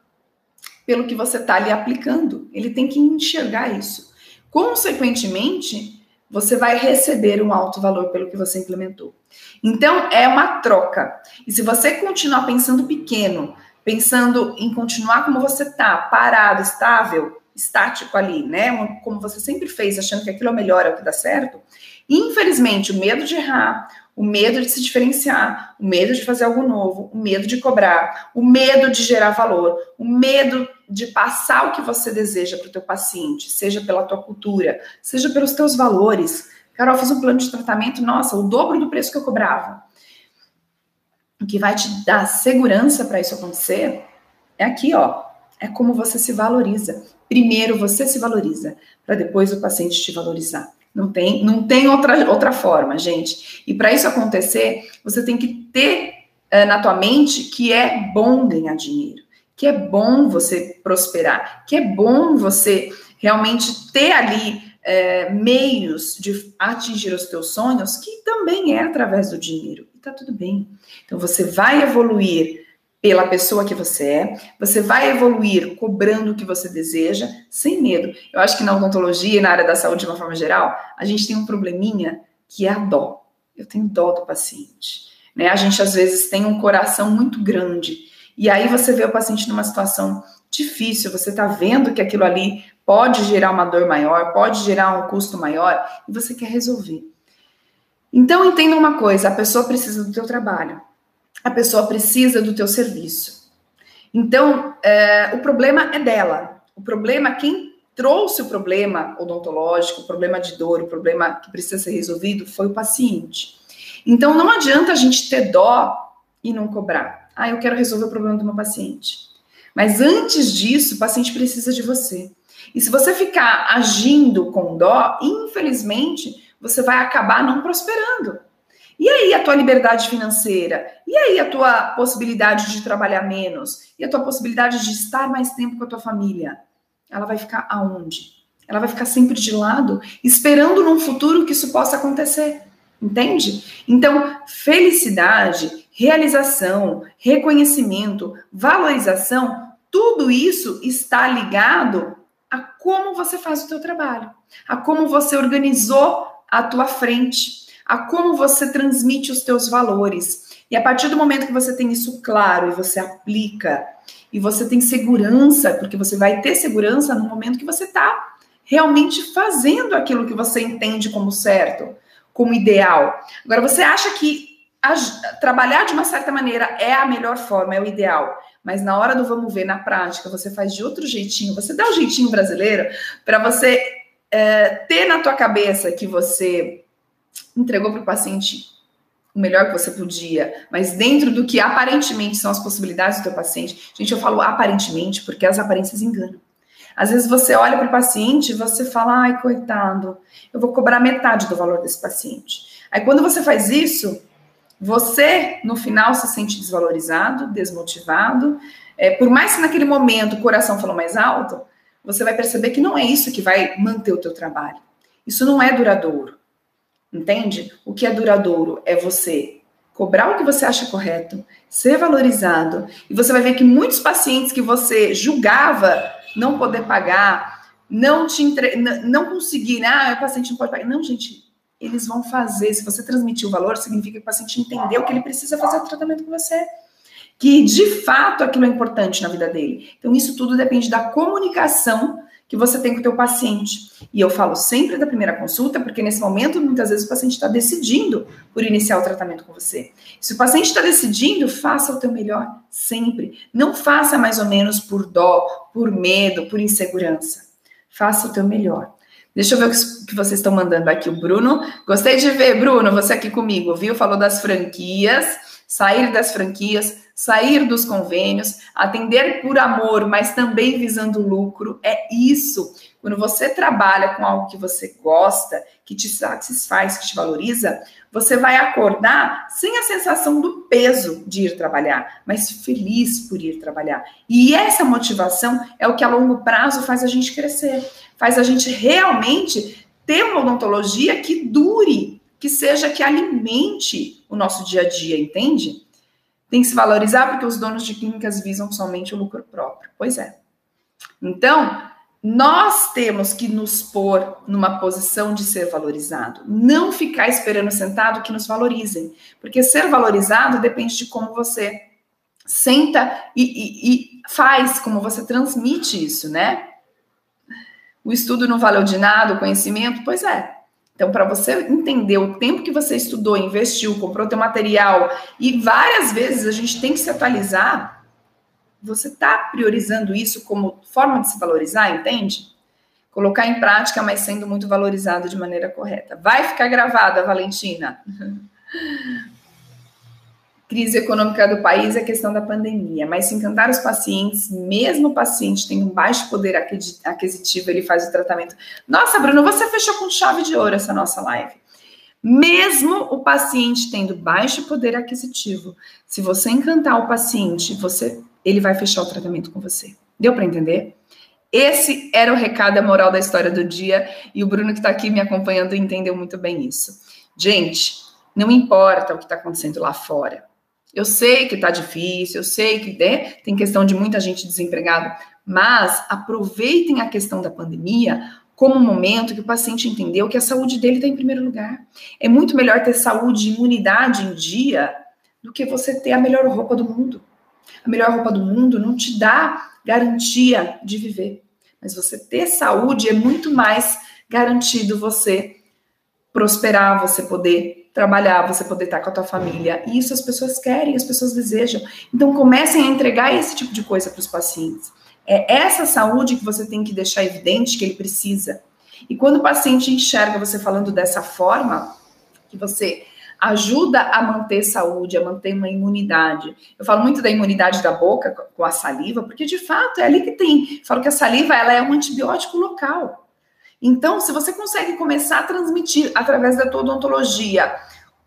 pelo que você está ali aplicando. Ele tem que enxergar isso. Consequentemente, você vai receber um alto valor pelo que você implementou. Então, é uma troca. E se você continuar pensando pequeno, pensando em continuar como você está, parado, estável, estático ali, né? Como você sempre fez, achando que aquilo é o melhor, é o que dá certo. Infelizmente, o medo de errar, o medo de se diferenciar, o medo de fazer algo novo, o medo de cobrar, o medo de gerar valor, o medo de passar o que você deseja para o teu paciente, seja pela tua cultura, seja pelos teus valores. Carol, fiz um plano de tratamento, nossa, o dobro do preço que eu cobrava. O que vai te dar segurança para isso acontecer é aqui, ó. É como você se valoriza. Primeiro você se valoriza, para depois o paciente te valorizar. Não tem, não tem outra, outra forma, gente. E para isso acontecer, você tem que ter uh, na tua mente que é bom ganhar dinheiro, que é bom você prosperar, que é bom você realmente ter ali uh, meios de atingir os teus sonhos, que também é através do dinheiro. E tá tudo bem. Então você vai evoluir pela pessoa que você é, você vai evoluir cobrando o que você deseja, sem medo. Eu acho que na odontologia e na área da saúde, de uma forma geral, a gente tem um probleminha que é a dó. Eu tenho dó do paciente. Né? A gente, às vezes, tem um coração muito grande. E aí você vê o paciente numa situação difícil, você está vendo que aquilo ali pode gerar uma dor maior, pode gerar um custo maior, e você quer resolver. Então, entenda uma coisa: a pessoa precisa do teu trabalho a pessoa precisa do teu serviço. Então, é, o problema é dela. O problema, quem trouxe o problema odontológico, o problema de dor, o problema que precisa ser resolvido foi o paciente. Então não adianta a gente ter dó e não cobrar. Ah, eu quero resolver o problema do meu paciente. Mas antes disso, o paciente precisa de você. E se você ficar agindo com dó, infelizmente, você vai acabar não prosperando. E aí a tua liberdade financeira? E aí a tua possibilidade de trabalhar menos? E a tua possibilidade de estar mais tempo com a tua família? Ela vai ficar aonde? Ela vai ficar sempre de lado, esperando num futuro que isso possa acontecer. Entende? Então, felicidade, realização, reconhecimento, valorização, tudo isso está ligado a como você faz o teu trabalho, a como você organizou a tua frente, a como você transmite os teus valores. E a partir do momento que você tem isso claro e você aplica, e você tem segurança, porque você vai ter segurança no momento que você está realmente fazendo aquilo que você entende como certo, como ideal. Agora, você acha que trabalhar de uma certa maneira é a melhor forma, é o ideal. Mas na hora do vamos ver, na prática, você faz de outro jeitinho, você dá o um jeitinho brasileiro para você é, ter na tua cabeça que você entregou para o paciente o melhor que você podia, mas dentro do que aparentemente são as possibilidades do teu paciente. Gente, eu falo aparentemente porque as aparências enganam. Às vezes você olha para o paciente e você fala, ai, coitado, eu vou cobrar metade do valor desse paciente. Aí quando você faz isso, você no final se sente desvalorizado, desmotivado. É, por mais que naquele momento o coração falou mais alto, você vai perceber que não é isso que vai manter o teu trabalho. Isso não é duradouro. Entende? O que é duradouro é você cobrar o que você acha correto, ser valorizado, e você vai ver que muitos pacientes que você julgava não poder pagar, não te entre... não conseguir, né? ah, o paciente não pode pagar. Não, gente, eles vão fazer. Se você transmitir o valor, significa que o paciente entendeu que ele precisa fazer o tratamento com você. Que de fato aquilo é importante na vida dele. Então, isso tudo depende da comunicação que você tem com o teu paciente. E eu falo sempre da primeira consulta, porque nesse momento, muitas vezes, o paciente está decidindo por iniciar o tratamento com você. Se o paciente está decidindo, faça o teu melhor sempre. Não faça mais ou menos por dó, por medo, por insegurança. Faça o teu melhor. Deixa eu ver o que vocês estão mandando aqui. O Bruno, gostei de ver, Bruno, você aqui comigo, viu? Falou das franquias, sair das franquias sair dos convênios, atender por amor, mas também visando lucro. É isso. Quando você trabalha com algo que você gosta, que te satisfaz, que te valoriza, você vai acordar sem a sensação do peso de ir trabalhar, mas feliz por ir trabalhar. E essa motivação é o que a longo prazo faz a gente crescer, faz a gente realmente ter uma odontologia que dure, que seja que alimente o nosso dia a dia, entende? Tem que se valorizar porque os donos de clínicas visam somente o lucro próprio. Pois é. Então, nós temos que nos pôr numa posição de ser valorizado, não ficar esperando sentado que nos valorizem, porque ser valorizado depende de como você senta e, e, e faz, como você transmite isso, né? O estudo não valeu de nada, o conhecimento, pois é. Então, para você entender o tempo que você estudou, investiu, comprou teu material, e várias vezes a gente tem que se atualizar, você está priorizando isso como forma de se valorizar, entende? Colocar em prática, mas sendo muito valorizado de maneira correta. Vai ficar gravada, Valentina. *laughs* crise econômica do país é a questão da pandemia, mas se encantar os pacientes, mesmo o paciente tendo um baixo poder aquisitivo, ele faz o tratamento. Nossa, Bruno, você fechou com chave de ouro essa nossa live. Mesmo o paciente tendo baixo poder aquisitivo, se você encantar o paciente, você, ele vai fechar o tratamento com você. Deu para entender? Esse era o recado, a moral da história do dia, e o Bruno que está aqui me acompanhando entendeu muito bem isso. Gente, não importa o que está acontecendo lá fora. Eu sei que está difícil, eu sei que né, tem questão de muita gente desempregada, mas aproveitem a questão da pandemia como um momento que o paciente entendeu que a saúde dele está em primeiro lugar. É muito melhor ter saúde e imunidade em dia do que você ter a melhor roupa do mundo. A melhor roupa do mundo não te dá garantia de viver, mas você ter saúde é muito mais garantido você prosperar, você poder trabalhar, você poder estar com a tua família. E isso as pessoas querem, as pessoas desejam. Então comecem a entregar esse tipo de coisa para os pacientes. É essa saúde que você tem que deixar evidente que ele precisa. E quando o paciente enxerga você falando dessa forma, que você ajuda a manter saúde, a manter uma imunidade. Eu falo muito da imunidade da boca com a saliva, porque de fato é ali que tem. Eu falo que a saliva ela é um antibiótico local. Então, se você consegue começar a transmitir através da tua odontologia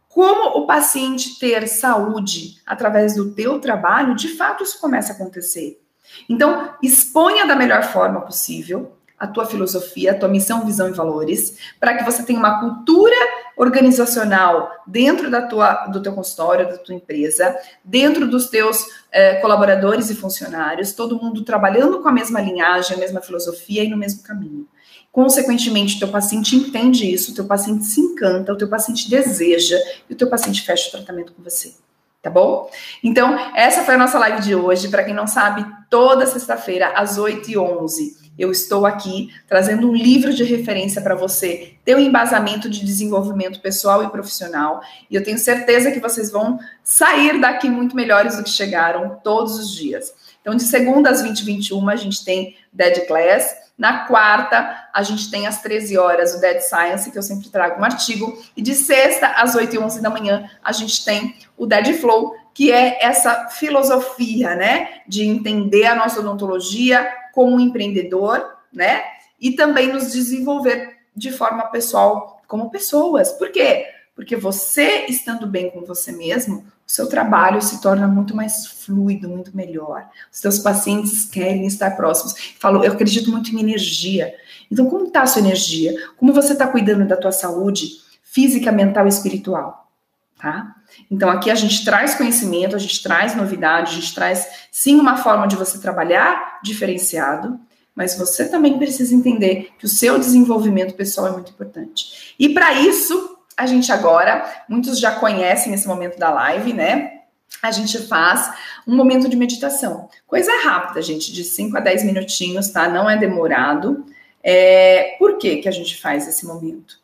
como o paciente ter saúde através do teu trabalho, de fato isso começa a acontecer. Então, exponha da melhor forma possível a tua filosofia, a tua missão, visão e valores, para que você tenha uma cultura organizacional dentro da tua, do teu consultório, da tua empresa, dentro dos teus eh, colaboradores e funcionários, todo mundo trabalhando com a mesma linhagem, a mesma filosofia e no mesmo caminho. Consequentemente, teu paciente entende isso, teu paciente se encanta, o teu paciente deseja e o teu paciente fecha o tratamento com você. Tá bom? Então, essa foi a nossa live de hoje. Para quem não sabe, toda sexta-feira, às 8h11, eu estou aqui trazendo um livro de referência para você ter um embasamento de desenvolvimento pessoal e profissional. E eu tenho certeza que vocês vão sair daqui muito melhores do que chegaram todos os dias. Então, de segunda às 20 21, a gente tem Dead Class. Na quarta, a gente tem às 13 horas o Dead Science, que eu sempre trago um artigo. E de sexta às 8 e 11 da manhã, a gente tem o Dead Flow, que é essa filosofia, né? De entender a nossa odontologia como empreendedor, né? E também nos desenvolver de forma pessoal como pessoas. Por quê? Porque você estando bem com você mesmo, o seu trabalho se torna muito mais fluido, muito melhor. Os seus pacientes querem estar próximos. Falo, eu acredito muito em energia. Então, como está a sua energia? Como você está cuidando da tua saúde física, mental e espiritual? Tá? Então, aqui a gente traz conhecimento, a gente traz novidade, a gente traz, sim, uma forma de você trabalhar diferenciado, mas você também precisa entender que o seu desenvolvimento pessoal é muito importante. E para isso, a gente agora, muitos já conhecem esse momento da live, né? A gente faz um momento de meditação. Coisa rápida, gente, de 5 a 10 minutinhos, tá? Não é demorado. É... Por que, que a gente faz esse momento?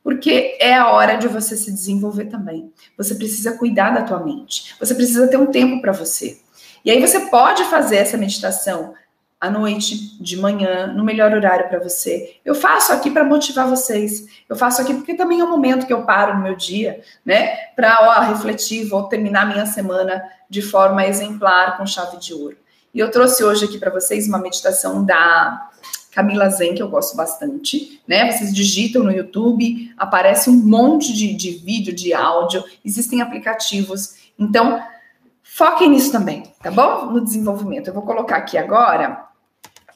Porque é a hora de você se desenvolver também. Você precisa cuidar da tua mente. Você precisa ter um tempo para você. E aí você pode fazer essa meditação à noite, de manhã, no melhor horário para você. Eu faço aqui para motivar vocês. Eu faço aqui porque também é um momento que eu paro no meu dia, né, para refletir, vou terminar minha semana de forma exemplar com chave de ouro. E eu trouxe hoje aqui para vocês uma meditação da Camila Zen, que eu gosto bastante, né? Vocês digitam no YouTube, aparece um monte de, de vídeo, de áudio, existem aplicativos. Então, foquem nisso também, tá bom? No desenvolvimento. Eu vou colocar aqui agora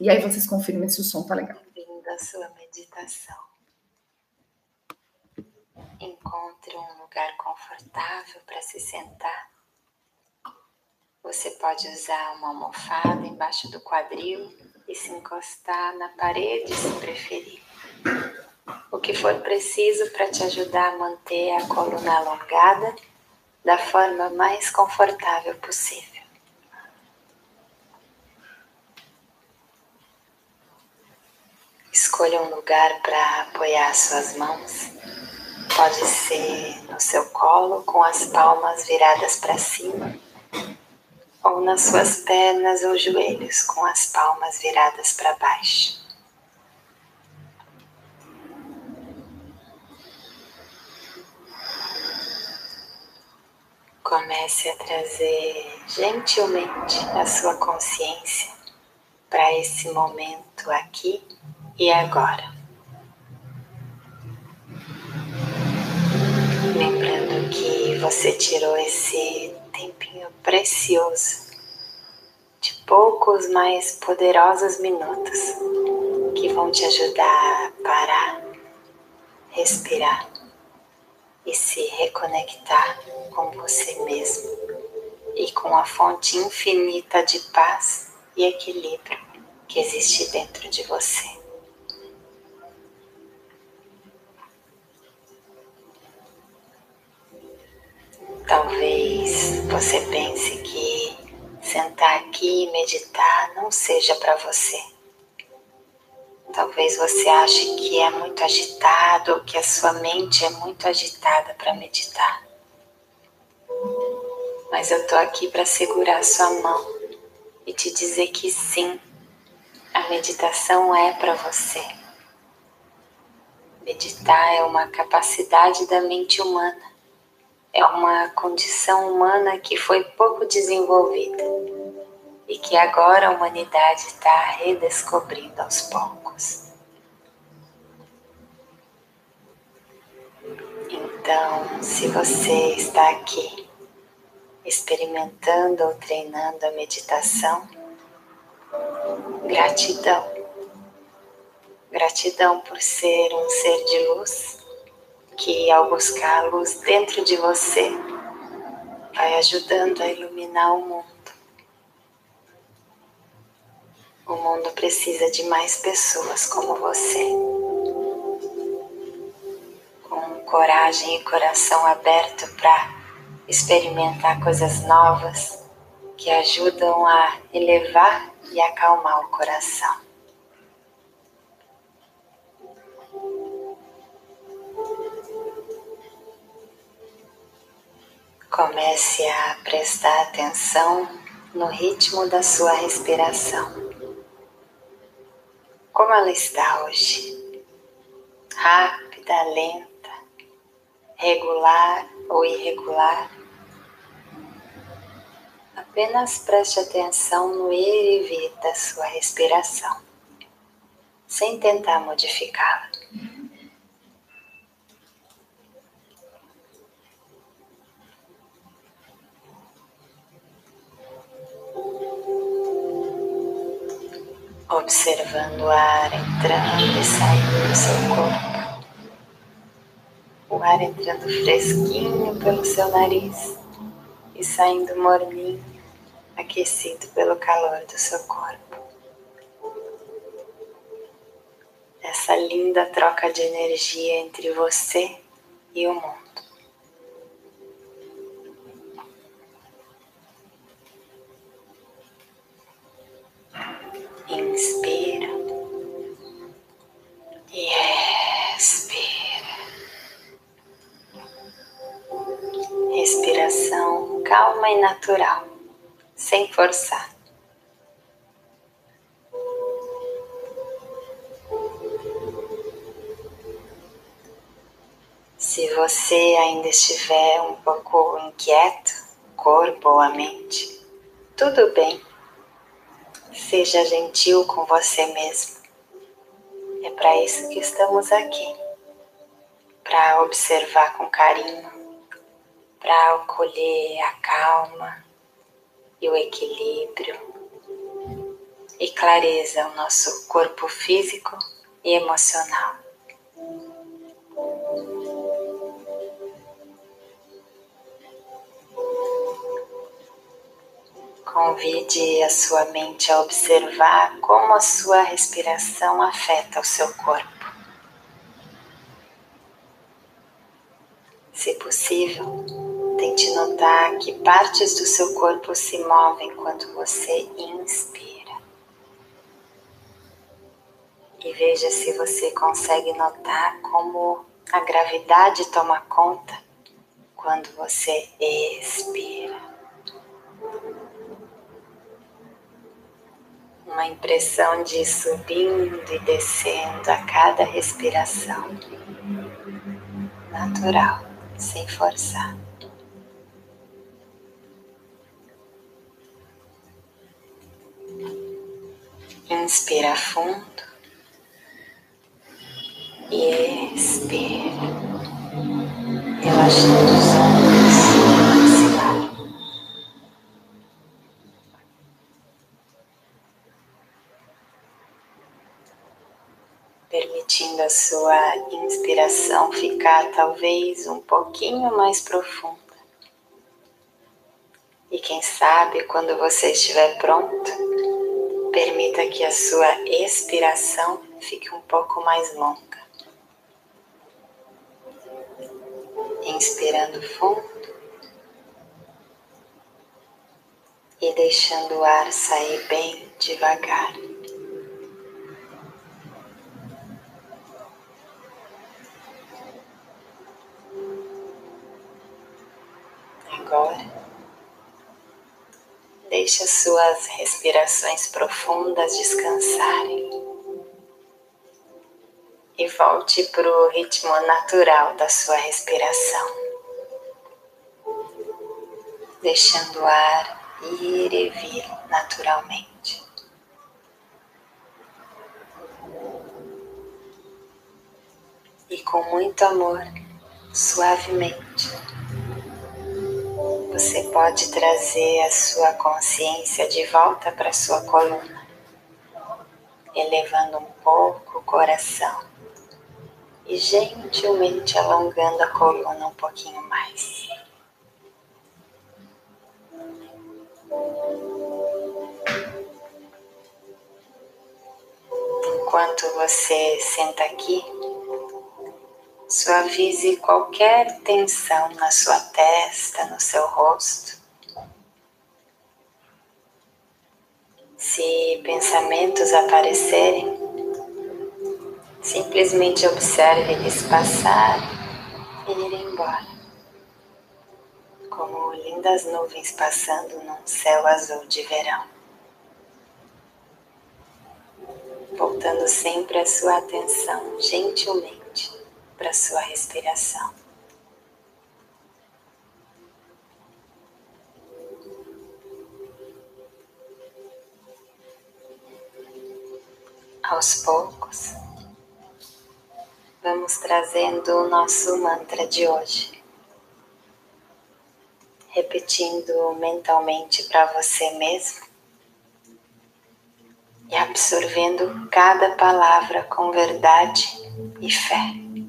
e aí vocês confirmem se o som tá legal. Bem-vindo à sua meditação. Encontre um lugar confortável para se sentar. Você pode usar uma almofada embaixo do quadril e se encostar na parede se preferir. O que for preciso para te ajudar a manter a coluna alongada da forma mais confortável possível. Escolha um lugar para apoiar suas mãos. Pode ser no seu colo, com as palmas viradas para cima, ou nas suas pernas ou joelhos, com as palmas viradas para baixo. Comece a trazer gentilmente a sua consciência para esse momento aqui e agora. Lembrando que você tirou esse tempinho precioso de poucos, mais poderosos minutos que vão te ajudar a parar, respirar e se reconectar com você mesmo e com a fonte infinita de paz e equilíbrio que existe dentro de você. Talvez você pense que sentar aqui e meditar não seja para você. Talvez você ache que é muito agitado que a sua mente é muito agitada para meditar. Mas eu tô aqui para segurar sua mão e te dizer que sim, A meditação é para você. Meditar é uma capacidade da mente humana, é uma condição humana que foi pouco desenvolvida e que agora a humanidade está redescobrindo aos poucos. Então, se você está aqui experimentando ou treinando a meditação, gratidão. Gratidão por ser um ser de luz que, ao buscar a luz dentro de você, vai ajudando a iluminar o mundo. O mundo precisa de mais pessoas como você, coragem e coração aberto para experimentar coisas novas que ajudam a elevar e acalmar o coração. Comece a prestar atenção no ritmo da sua respiração. Como ela está hoje? Rápida, lenta, regular ou irregular? Apenas preste atenção no ir e vir da sua respiração, sem tentar modificá-la. Observando o ar entrando e saindo do seu corpo. O ar entrando fresquinho pelo seu nariz e saindo morninho aquecido pelo calor do seu corpo. Essa linda troca de energia entre você e o mundo. E natural sem forçar. Se você ainda estiver um pouco inquieto, corpo ou a mente, tudo bem. Seja gentil com você mesmo. É para isso que estamos aqui para observar com carinho, para acolher a calma e o equilíbrio e clareza o nosso corpo físico e emocional. Convide a sua mente a observar como a sua respiração afeta o seu corpo. Se possível, Tente notar que partes do seu corpo se movem quando você inspira. E veja se você consegue notar como a gravidade toma conta quando você expira. Uma impressão de subindo e descendo a cada respiração. Natural, sem forçar. Inspira fundo e expira, relaxando os ombros e maxilar. Permitindo a sua inspiração ficar talvez um pouquinho mais profunda. E quem sabe, quando você estiver pronto, Permita que a sua expiração fique um pouco mais longa. Inspirando fundo e deixando o ar sair bem devagar. Agora, Deixe as suas respirações profundas descansarem. E volte para o ritmo natural da sua respiração, deixando o ar ir e vir naturalmente. E com muito amor, suavemente, você pode trazer a sua consciência de volta para sua coluna, elevando um pouco o coração e gentilmente alongando a coluna um pouquinho mais. Enquanto você senta aqui, suavize qualquer tensão na sua testa, no seu rosto. Se pensamentos aparecerem, Simplesmente observe eles passar e ir embora, como lindas nuvens passando num céu azul de verão. Voltando sempre a sua atenção gentilmente para sua respiração. Aos poucos, vamos trazendo o nosso mantra de hoje. Repetindo mentalmente para você mesmo e absorvendo cada palavra com verdade e fé.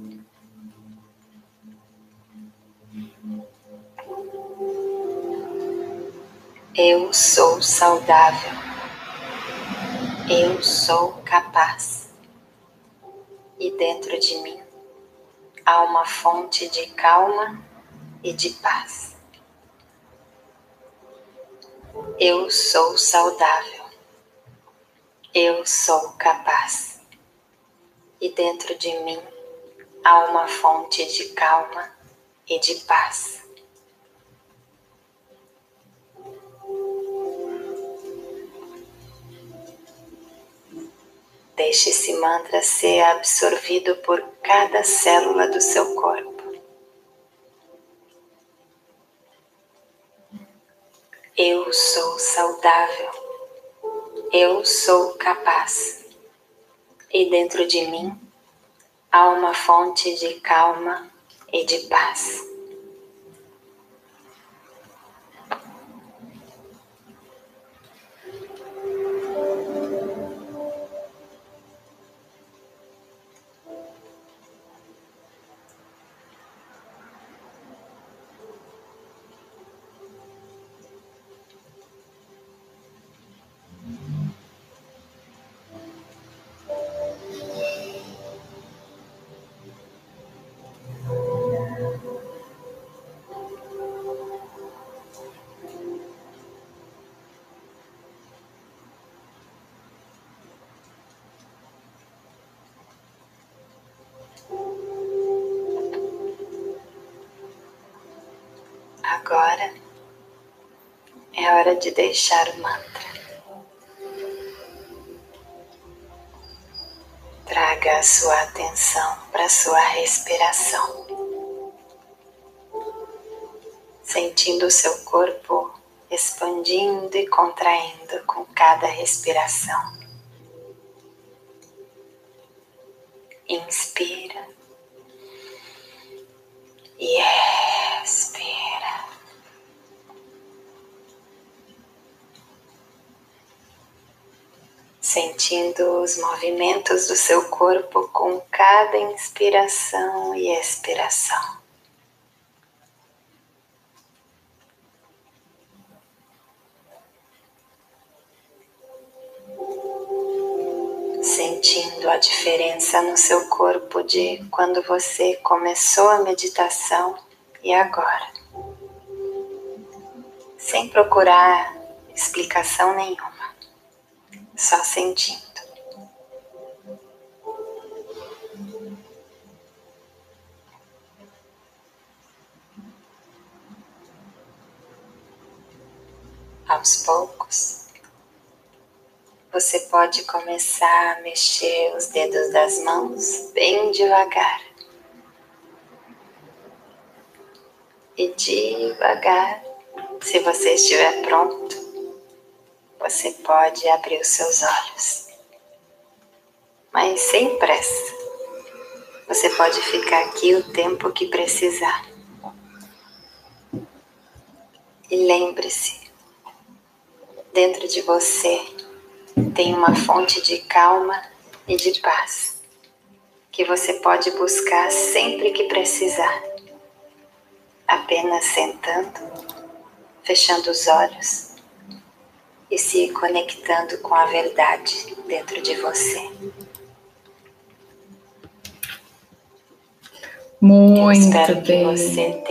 Eu sou saudável. Eu sou capaz e dentro de mim há uma fonte de calma e de paz. Eu sou saudável. Eu sou capaz. E dentro de mim há uma fonte de calma e de paz. Deixe esse mantra ser absorvido por cada célula do seu corpo. Eu sou saudável. Eu sou capaz. E dentro de mim há uma fonte de calma e de paz. Hora de deixar o mantra. Traga a sua atenção para sua respiração, sentindo o seu corpo expandindo e contraindo com cada respiração. Sentindo os movimentos do seu corpo com cada inspiração e expiração. Sentindo a diferença no seu corpo de quando você começou a meditação e agora. Sem procurar explicação nenhuma só sentindo. Aos poucos, você pode começar a mexer os dedos das mãos bem devagar. E devagar, se você estiver pronto, você pode abrir os seus olhos. Mas sem pressa. Você pode ficar aqui o tempo que precisar. E lembre-se, dentro de você tem uma fonte de calma e de paz que você pode buscar sempre que precisar. Apenas sentando, fechando os olhos e se conectando com a verdade dentro de você. Muito bem.